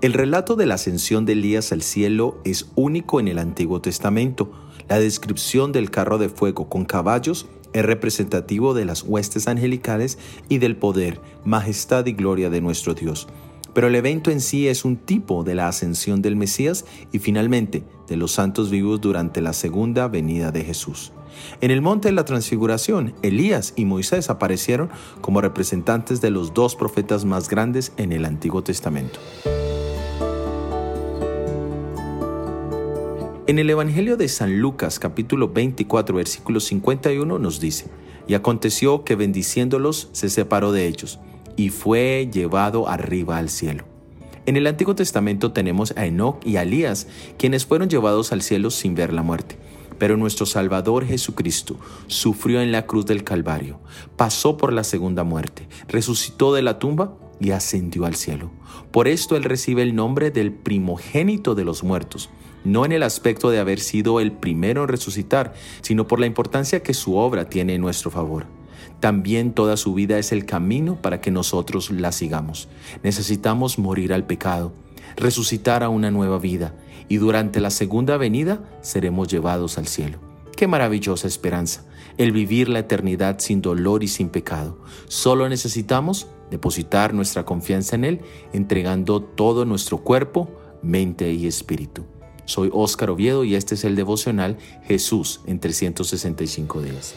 El relato de la ascensión de Elías al cielo es único en el Antiguo Testamento. La descripción del carro de fuego con caballos es representativo de las huestes angelicales y del poder, majestad y gloria de nuestro Dios. Pero el evento en sí es un tipo de la ascensión del Mesías y finalmente de los santos vivos durante la segunda venida de Jesús. En el monte de la transfiguración, Elías y Moisés aparecieron como representantes de los dos profetas más grandes en el Antiguo Testamento. En el Evangelio de San Lucas capítulo 24 versículo 51 nos dice, y aconteció que bendiciéndolos se separó de ellos y fue llevado arriba al cielo. En el Antiguo Testamento tenemos a Enoch y a Elías, quienes fueron llevados al cielo sin ver la muerte. Pero nuestro Salvador Jesucristo sufrió en la cruz del Calvario, pasó por la segunda muerte, resucitó de la tumba y ascendió al cielo. Por esto Él recibe el nombre del primogénito de los muertos, no en el aspecto de haber sido el primero en resucitar, sino por la importancia que su obra tiene en nuestro favor. También toda su vida es el camino para que nosotros la sigamos. Necesitamos morir al pecado, resucitar a una nueva vida y durante la segunda venida seremos llevados al cielo. Qué maravillosa esperanza, el vivir la eternidad sin dolor y sin pecado. Solo necesitamos depositar nuestra confianza en Él, entregando todo nuestro cuerpo, mente y espíritu. Soy Óscar Oviedo y este es el devocional Jesús en 365 días.